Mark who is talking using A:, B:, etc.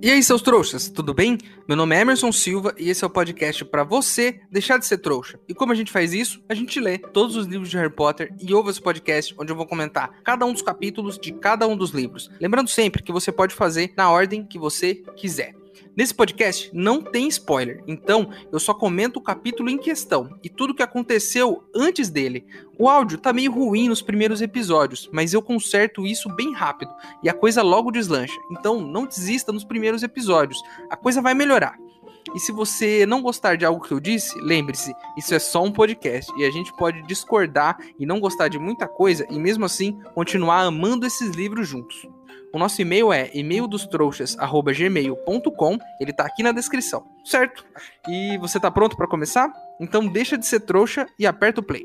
A: E aí, seus trouxas, tudo bem? Meu nome é Emerson Silva e esse é o podcast para você deixar de ser trouxa. E como a gente faz isso? A gente lê todos os livros de Harry Potter e ouve esse podcast onde eu vou comentar cada um dos capítulos de cada um dos livros. Lembrando sempre que você pode fazer na ordem que você quiser. Nesse podcast não tem spoiler, então eu só comento o capítulo em questão e tudo o que aconteceu antes dele. O áudio tá meio ruim nos primeiros episódios, mas eu conserto isso bem rápido e a coisa logo deslancha. Então não desista nos primeiros episódios, a coisa vai melhorar. E se você não gostar de algo que eu disse, lembre-se, isso é só um podcast e a gente pode discordar e não gostar de muita coisa e mesmo assim continuar amando esses livros juntos. O nosso e-mail é e-maildostrouxas@gmail.com. Ele tá aqui na descrição, certo? E você tá pronto para começar? Então deixa de ser trouxa e aperta o play.